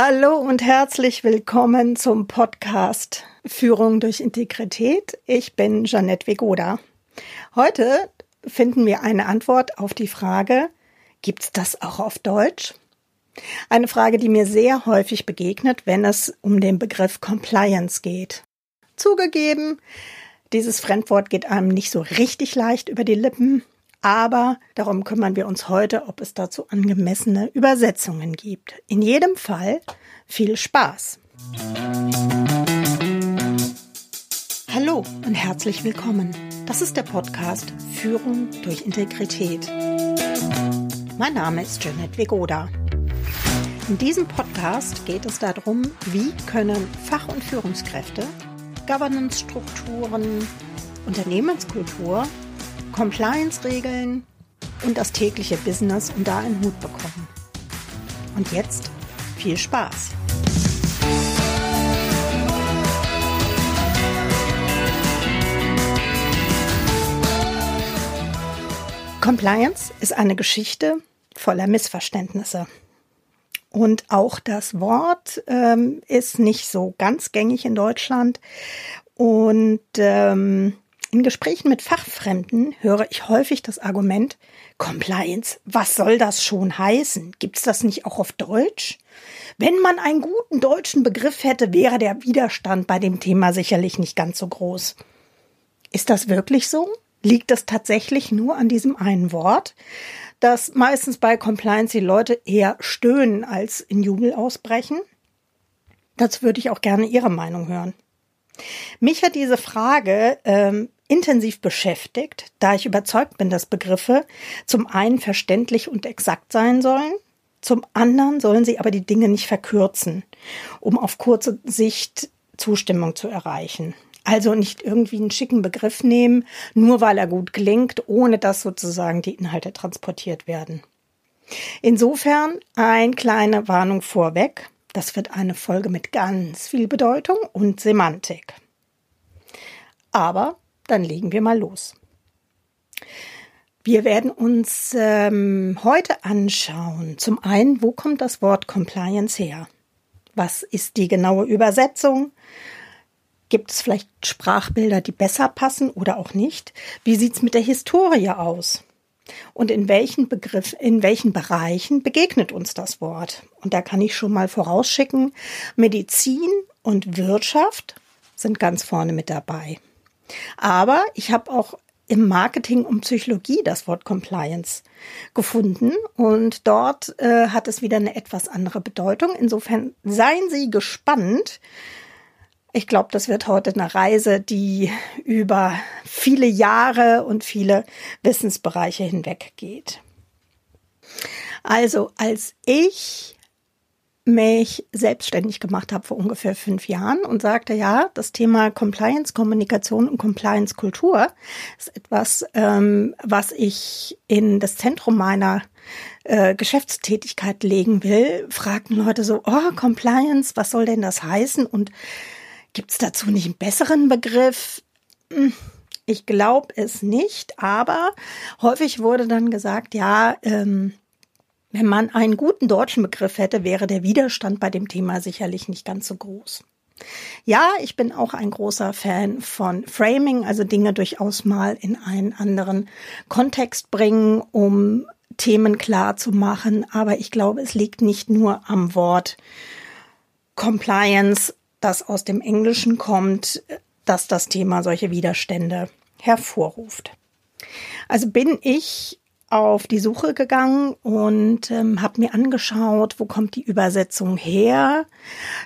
Hallo und herzlich willkommen zum Podcast Führung durch Integrität. Ich bin Janette Vegoda. Heute finden wir eine Antwort auf die Frage, gibt's das auch auf Deutsch? Eine Frage, die mir sehr häufig begegnet, wenn es um den Begriff Compliance geht. Zugegeben, dieses Fremdwort geht einem nicht so richtig leicht über die Lippen, aber darum kümmern wir uns heute, ob es dazu angemessene Übersetzungen gibt. In jedem Fall viel Spaß. Hallo und herzlich willkommen. Das ist der Podcast Führung durch Integrität. Mein Name ist Janet Vegoda. In diesem Podcast geht es darum, wie können Fach- und Führungskräfte Governance-Strukturen, Unternehmenskultur Compliance-Regeln und das tägliche Business unter einen Hut bekommen. Und jetzt viel Spaß! Compliance ist eine Geschichte voller Missverständnisse. Und auch das Wort ähm, ist nicht so ganz gängig in Deutschland. Und ähm, in Gesprächen mit Fachfremden höre ich häufig das Argument, Compliance, was soll das schon heißen? Gibt's das nicht auch auf Deutsch? Wenn man einen guten deutschen Begriff hätte, wäre der Widerstand bei dem Thema sicherlich nicht ganz so groß. Ist das wirklich so? Liegt das tatsächlich nur an diesem einen Wort, dass meistens bei Compliance die Leute eher stöhnen als in Jubel ausbrechen? Dazu würde ich auch gerne Ihre Meinung hören. Mich hat diese Frage ähm, intensiv beschäftigt, da ich überzeugt bin, dass Begriffe zum einen verständlich und exakt sein sollen, zum anderen sollen sie aber die Dinge nicht verkürzen, um auf kurze Sicht Zustimmung zu erreichen. Also nicht irgendwie einen schicken Begriff nehmen, nur weil er gut klingt, ohne dass sozusagen die Inhalte transportiert werden. Insofern eine kleine Warnung vorweg. Das wird eine Folge mit ganz viel Bedeutung und Semantik. Aber dann legen wir mal los. Wir werden uns ähm, heute anschauen, zum einen, wo kommt das Wort Compliance her? Was ist die genaue Übersetzung? Gibt es vielleicht Sprachbilder, die besser passen oder auch nicht? Wie sieht's mit der Historie aus? Und in welchen Begriff, in welchen Bereichen begegnet uns das Wort? Und da kann ich schon mal vorausschicken, Medizin und Wirtschaft sind ganz vorne mit dabei. Aber ich habe auch im Marketing und Psychologie das Wort Compliance gefunden und dort äh, hat es wieder eine etwas andere Bedeutung. Insofern seien Sie gespannt. Ich glaube, das wird heute eine Reise, die über viele Jahre und viele Wissensbereiche hinweg geht. Also, als ich mich selbstständig gemacht habe vor ungefähr fünf Jahren und sagte, ja, das Thema Compliance, Kommunikation und Compliance Kultur ist etwas, ähm, was ich in das Zentrum meiner äh, Geschäftstätigkeit legen will, fragten Leute so, oh, Compliance, was soll denn das heißen? Und gibt's dazu nicht einen besseren Begriff? Hm, ich glaube es nicht, aber häufig wurde dann gesagt, ja, ähm, wenn man einen guten deutschen Begriff hätte, wäre der Widerstand bei dem Thema sicherlich nicht ganz so groß. Ja, ich bin auch ein großer Fan von Framing, also Dinge durchaus mal in einen anderen Kontext bringen, um Themen klar zu machen. Aber ich glaube, es liegt nicht nur am Wort Compliance, das aus dem Englischen kommt, dass das Thema solche Widerstände hervorruft. Also bin ich auf die Suche gegangen und ähm, habe mir angeschaut, wo kommt die Übersetzung her,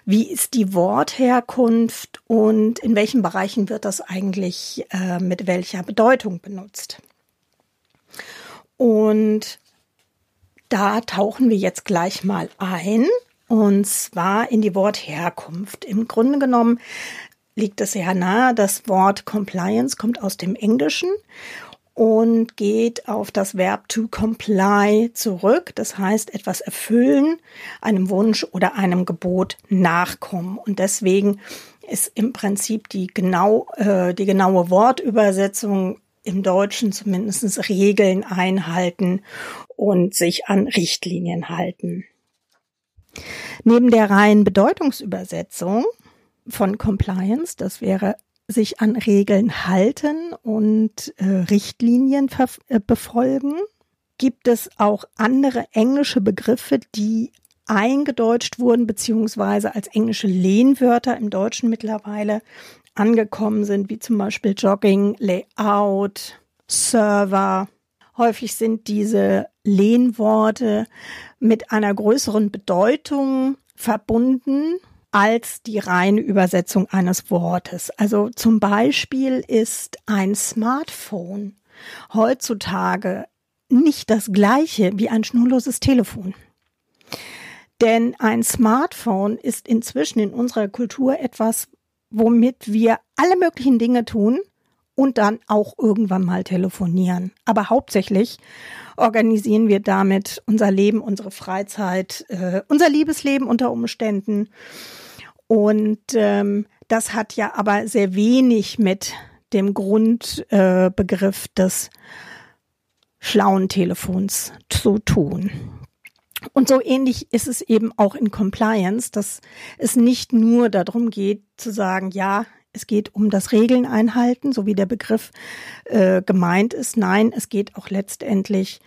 wie ist die Wortherkunft und in welchen Bereichen wird das eigentlich äh, mit welcher Bedeutung benutzt. Und da tauchen wir jetzt gleich mal ein und zwar in die Wortherkunft. Im Grunde genommen liegt es sehr nahe, das Wort Compliance kommt aus dem Englischen und geht auf das Verb to comply zurück. Das heißt, etwas erfüllen, einem Wunsch oder einem Gebot nachkommen. Und deswegen ist im Prinzip die genau, äh, die genaue Wortübersetzung im Deutschen zumindest Regeln einhalten und sich an Richtlinien halten. Neben der reinen Bedeutungsübersetzung von Compliance, das wäre sich an Regeln halten und äh, Richtlinien äh, befolgen, gibt es auch andere englische Begriffe, die eingedeutscht wurden, beziehungsweise als englische Lehnwörter im Deutschen mittlerweile angekommen sind, wie zum Beispiel Jogging, Layout, Server. Häufig sind diese Lehnworte mit einer größeren Bedeutung verbunden als die reine Übersetzung eines Wortes. Also zum Beispiel ist ein Smartphone heutzutage nicht das gleiche wie ein schnurloses Telefon. Denn ein Smartphone ist inzwischen in unserer Kultur etwas, womit wir alle möglichen Dinge tun und dann auch irgendwann mal telefonieren. Aber hauptsächlich organisieren wir damit unser Leben, unsere Freizeit, äh, unser Liebesleben unter Umständen. Und ähm, das hat ja aber sehr wenig mit dem Grundbegriff äh, des schlauen Telefons zu tun. Und so ähnlich ist es eben auch in Compliance, dass es nicht nur darum geht zu sagen, ja, es geht um das Regeln einhalten, so wie der Begriff äh, gemeint ist. Nein, es geht auch letztendlich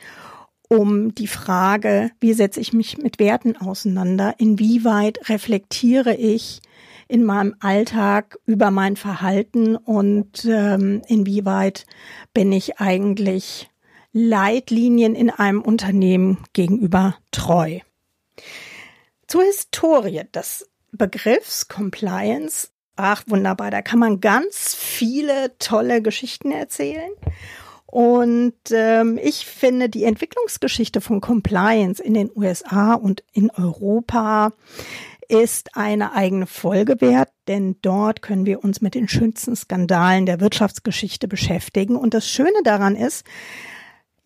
um die Frage, wie setze ich mich mit Werten auseinander? Inwieweit reflektiere ich in meinem Alltag über mein Verhalten und ähm, inwieweit bin ich eigentlich Leitlinien in einem Unternehmen gegenüber treu. Zur Historie des Begriffs Compliance. Ach, wunderbar, da kann man ganz viele tolle Geschichten erzählen. Und ähm, ich finde die Entwicklungsgeschichte von Compliance in den USA und in Europa ist eine eigene Folge wert, denn dort können wir uns mit den schönsten Skandalen der Wirtschaftsgeschichte beschäftigen. Und das Schöne daran ist,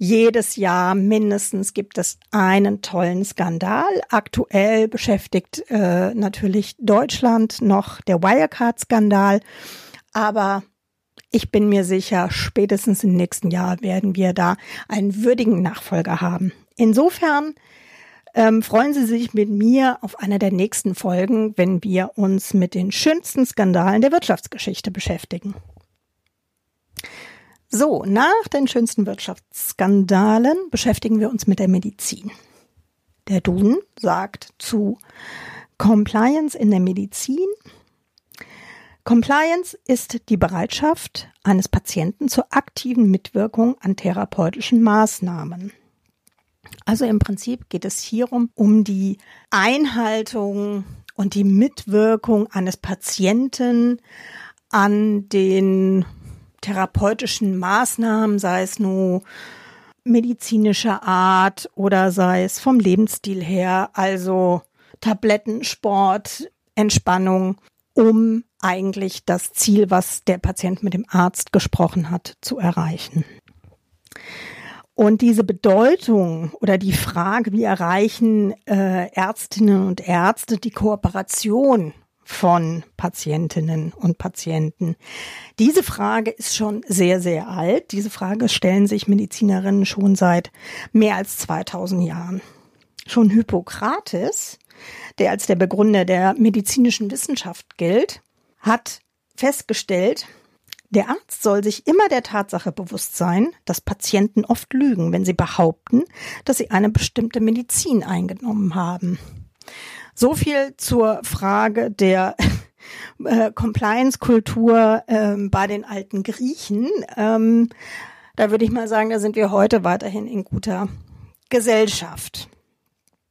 jedes Jahr mindestens gibt es einen tollen Skandal. Aktuell beschäftigt äh, natürlich Deutschland noch der Wirecard-Skandal. Aber ich bin mir sicher, spätestens im nächsten Jahr werden wir da einen würdigen Nachfolger haben. Insofern ähm, freuen Sie sich mit mir auf einer der nächsten Folgen, wenn wir uns mit den schönsten Skandalen der Wirtschaftsgeschichte beschäftigen. So, nach den schönsten Wirtschaftsskandalen beschäftigen wir uns mit der Medizin. Der Duden sagt zu Compliance in der Medizin. Compliance ist die Bereitschaft eines Patienten zur aktiven Mitwirkung an therapeutischen Maßnahmen. Also im Prinzip geht es hierum um die Einhaltung und die Mitwirkung eines Patienten an den therapeutischen Maßnahmen, sei es nur medizinischer Art oder sei es vom Lebensstil her, also Tabletten, Sport, Entspannung, um eigentlich das Ziel, was der Patient mit dem Arzt gesprochen hat, zu erreichen. Und diese Bedeutung oder die Frage, wie erreichen äh, Ärztinnen und Ärzte die Kooperation von Patientinnen und Patienten? Diese Frage ist schon sehr, sehr alt. Diese Frage stellen sich Medizinerinnen schon seit mehr als 2000 Jahren. Schon Hippokrates, der als der Begründer der medizinischen Wissenschaft gilt, hat festgestellt, der Arzt soll sich immer der Tatsache bewusst sein, dass Patienten oft lügen, wenn sie behaupten, dass sie eine bestimmte Medizin eingenommen haben. So viel zur Frage der äh, Compliance-Kultur ähm, bei den alten Griechen. Ähm, da würde ich mal sagen, da sind wir heute weiterhin in guter Gesellschaft.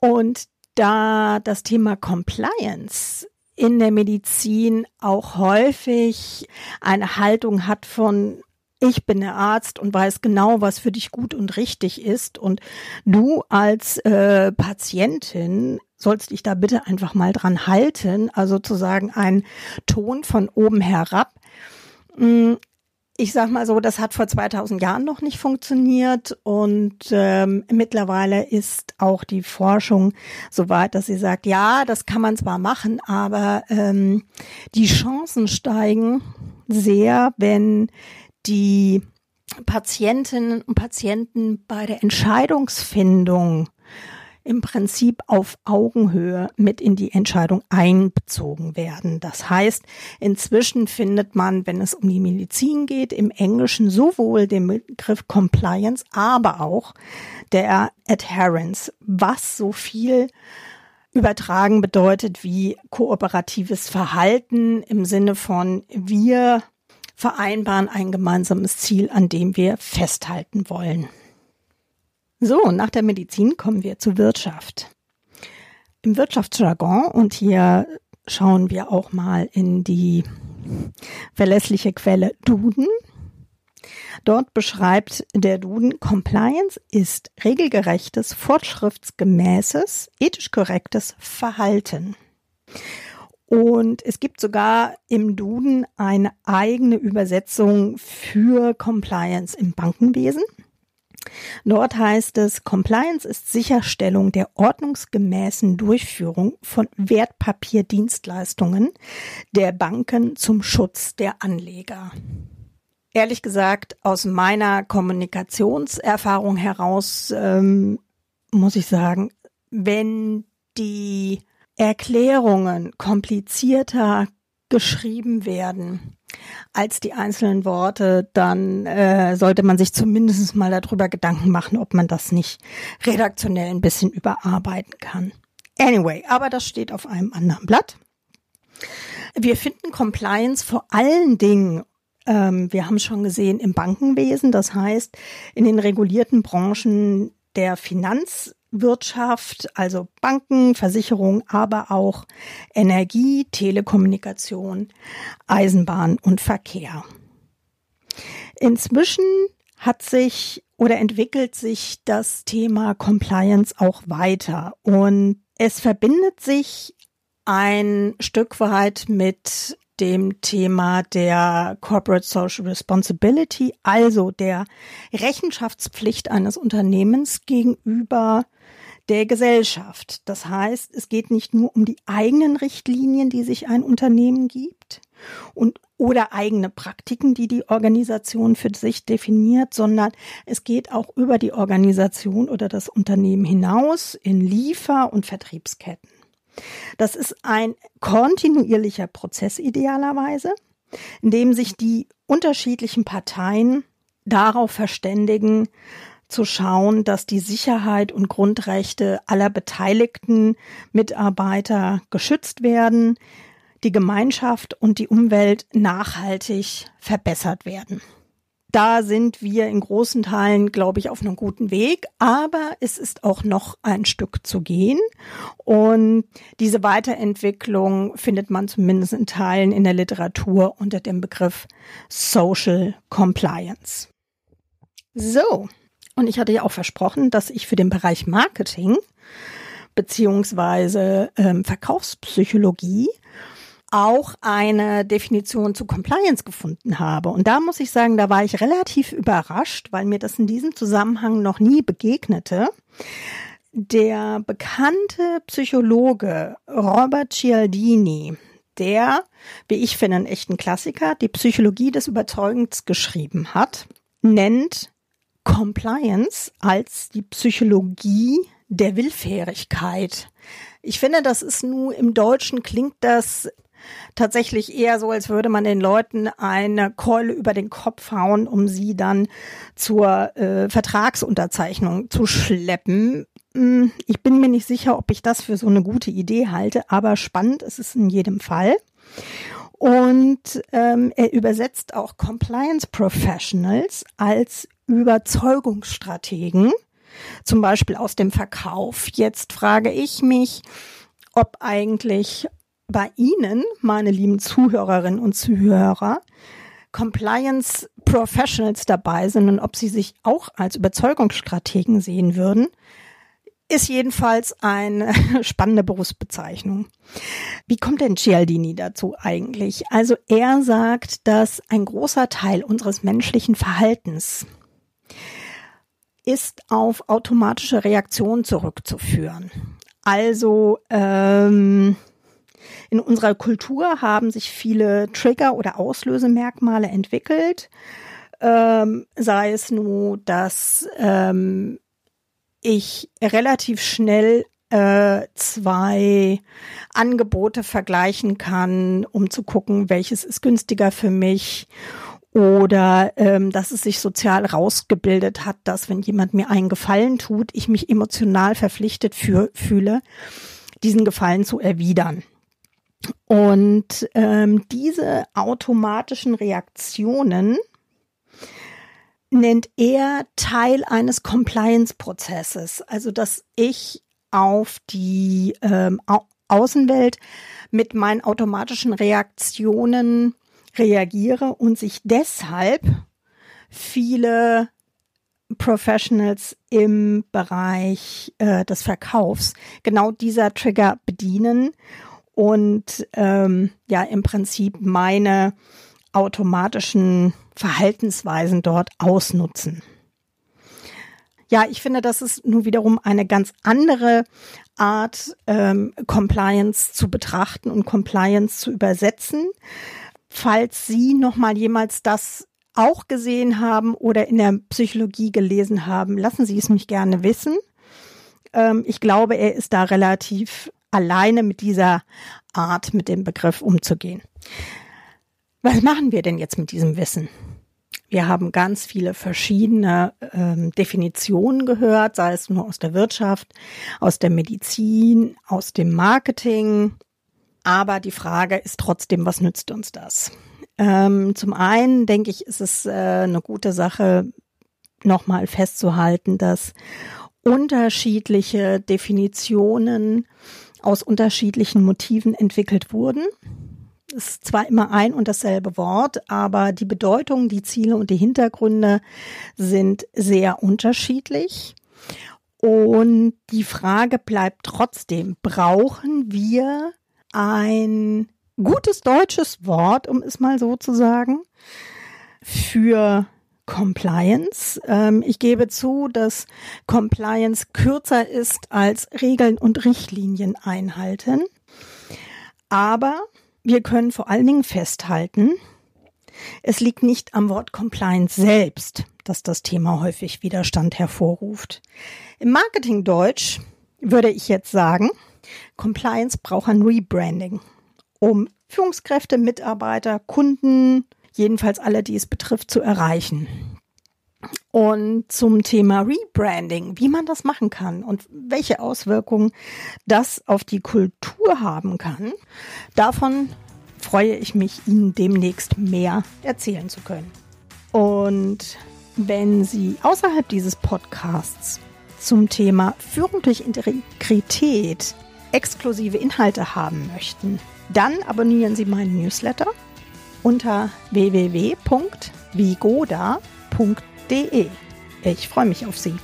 Und da das Thema Compliance in der Medizin auch häufig eine Haltung hat von ich bin der Arzt und weiß genau, was für dich gut und richtig ist. Und du als äh, Patientin sollst dich da bitte einfach mal dran halten. Also sozusagen ein Ton von oben herab. Mm, ich sag mal so, das hat vor 2000 Jahren noch nicht funktioniert und ähm, mittlerweile ist auch die Forschung so weit, dass sie sagt, ja, das kann man zwar machen, aber ähm, die Chancen steigen sehr, wenn die Patientinnen und Patienten bei der Entscheidungsfindung im Prinzip auf Augenhöhe mit in die Entscheidung einbezogen werden. Das heißt, inzwischen findet man, wenn es um die Medizin geht, im Englischen sowohl den Begriff Compliance, aber auch der Adherence, was so viel übertragen bedeutet wie kooperatives Verhalten im Sinne von wir vereinbaren ein gemeinsames Ziel, an dem wir festhalten wollen. So, nach der Medizin kommen wir zur Wirtschaft. Im Wirtschaftsjargon, und hier schauen wir auch mal in die verlässliche Quelle Duden. Dort beschreibt der Duden, Compliance ist regelgerechtes, fortschrittsgemäßes, ethisch korrektes Verhalten. Und es gibt sogar im Duden eine eigene Übersetzung für Compliance im Bankenwesen. Dort heißt es, Compliance ist Sicherstellung der ordnungsgemäßen Durchführung von Wertpapierdienstleistungen der Banken zum Schutz der Anleger. Ehrlich gesagt, aus meiner Kommunikationserfahrung heraus ähm, muss ich sagen, wenn die Erklärungen komplizierter geschrieben werden als die einzelnen Worte, dann äh, sollte man sich zumindest mal darüber Gedanken machen, ob man das nicht redaktionell ein bisschen überarbeiten kann. Anyway, aber das steht auf einem anderen Blatt. Wir finden Compliance vor allen Dingen, ähm, wir haben schon gesehen, im Bankenwesen, das heißt in den regulierten Branchen der Finanz Wirtschaft, also Banken, Versicherung, aber auch Energie, Telekommunikation, Eisenbahn und Verkehr. Inzwischen hat sich oder entwickelt sich das Thema Compliance auch weiter und es verbindet sich ein Stück weit mit dem Thema der Corporate Social Responsibility, also der Rechenschaftspflicht eines Unternehmens gegenüber der Gesellschaft. Das heißt, es geht nicht nur um die eigenen Richtlinien, die sich ein Unternehmen gibt und oder eigene Praktiken, die die Organisation für sich definiert, sondern es geht auch über die Organisation oder das Unternehmen hinaus in Liefer- und Vertriebsketten. Das ist ein kontinuierlicher Prozess idealerweise, in dem sich die unterschiedlichen Parteien darauf verständigen, zu schauen, dass die Sicherheit und Grundrechte aller beteiligten Mitarbeiter geschützt werden, die Gemeinschaft und die Umwelt nachhaltig verbessert werden. Da sind wir in großen Teilen, glaube ich, auf einem guten Weg, aber es ist auch noch ein Stück zu gehen. Und diese Weiterentwicklung findet man zumindest in Teilen in der Literatur unter dem Begriff Social Compliance. So, und ich hatte ja auch versprochen, dass ich für den Bereich Marketing beziehungsweise ähm, Verkaufspsychologie auch eine Definition zu Compliance gefunden habe. Und da muss ich sagen, da war ich relativ überrascht, weil mir das in diesem Zusammenhang noch nie begegnete. Der bekannte Psychologe Robert Cialdini, der, wie ich finde, einen echten Klassiker, die Psychologie des Überzeugens geschrieben hat, nennt Compliance als die Psychologie der Willfährigkeit. Ich finde, das ist nur im Deutschen klingt das tatsächlich eher so, als würde man den Leuten eine Keule über den Kopf hauen, um sie dann zur äh, Vertragsunterzeichnung zu schleppen. Hm, ich bin mir nicht sicher, ob ich das für so eine gute Idee halte, aber spannend ist es in jedem Fall. Und ähm, er übersetzt auch Compliance Professionals als Überzeugungsstrategen, zum Beispiel aus dem Verkauf. Jetzt frage ich mich, ob eigentlich bei Ihnen, meine lieben Zuhörerinnen und Zuhörer, Compliance Professionals dabei sind und ob Sie sich auch als Überzeugungsstrategen sehen würden, ist jedenfalls eine spannende Berufsbezeichnung. Wie kommt denn Cialdini dazu eigentlich? Also er sagt, dass ein großer Teil unseres menschlichen Verhaltens ist auf automatische Reaktionen zurückzuführen. Also ähm, in unserer Kultur haben sich viele Trigger oder Auslösemerkmale entwickelt, ähm, sei es nur, dass ähm, ich relativ schnell äh, zwei Angebote vergleichen kann, um zu gucken, welches ist günstiger für mich oder ähm, dass es sich sozial rausgebildet hat, dass wenn jemand mir einen Gefallen tut, ich mich emotional verpflichtet für, fühle, diesen Gefallen zu erwidern. Und ähm, diese automatischen Reaktionen nennt er Teil eines Compliance-Prozesses. Also, dass ich auf die ähm, Au Außenwelt mit meinen automatischen Reaktionen reagiere und sich deshalb viele Professionals im Bereich äh, des Verkaufs genau dieser Trigger bedienen und ähm, ja im Prinzip meine automatischen Verhaltensweisen dort ausnutzen. Ja, ich finde, das ist nun wiederum eine ganz andere Art, ähm, Compliance zu betrachten und Compliance zu übersetzen. Falls Sie noch mal jemals das auch gesehen haben oder in der Psychologie gelesen haben, lassen Sie es mich gerne wissen. Ähm, ich glaube, er ist da relativ alleine mit dieser Art, mit dem Begriff umzugehen. Was machen wir denn jetzt mit diesem Wissen? Wir haben ganz viele verschiedene ähm, Definitionen gehört, sei es nur aus der Wirtschaft, aus der Medizin, aus dem Marketing. Aber die Frage ist trotzdem, was nützt uns das? Ähm, zum einen denke ich, ist es äh, eine gute Sache, nochmal festzuhalten, dass unterschiedliche Definitionen aus unterschiedlichen Motiven entwickelt wurden ist zwar immer ein und dasselbe Wort, aber die Bedeutung, die Ziele und die Hintergründe sind sehr unterschiedlich. Und die Frage bleibt trotzdem, brauchen wir ein gutes deutsches Wort, um es mal so zu sagen, für Compliance. Ähm, ich gebe zu, dass Compliance kürzer ist als Regeln und Richtlinien einhalten. Aber wir können vor allen Dingen festhalten, es liegt nicht am Wort Compliance selbst, dass das Thema häufig Widerstand hervorruft. Im Marketingdeutsch würde ich jetzt sagen, Compliance braucht ein Rebranding, um Führungskräfte, Mitarbeiter, Kunden, jedenfalls alle, die es betrifft, zu erreichen. Und zum Thema Rebranding, wie man das machen kann und welche Auswirkungen das auf die Kultur haben kann, davon freue ich mich, Ihnen demnächst mehr erzählen zu können. Und wenn Sie außerhalb dieses Podcasts zum Thema Führung durch Integrität exklusive Inhalte haben möchten, dann abonnieren Sie meinen Newsletter unter www.vigoda.de. Ich freue mich auf Sie.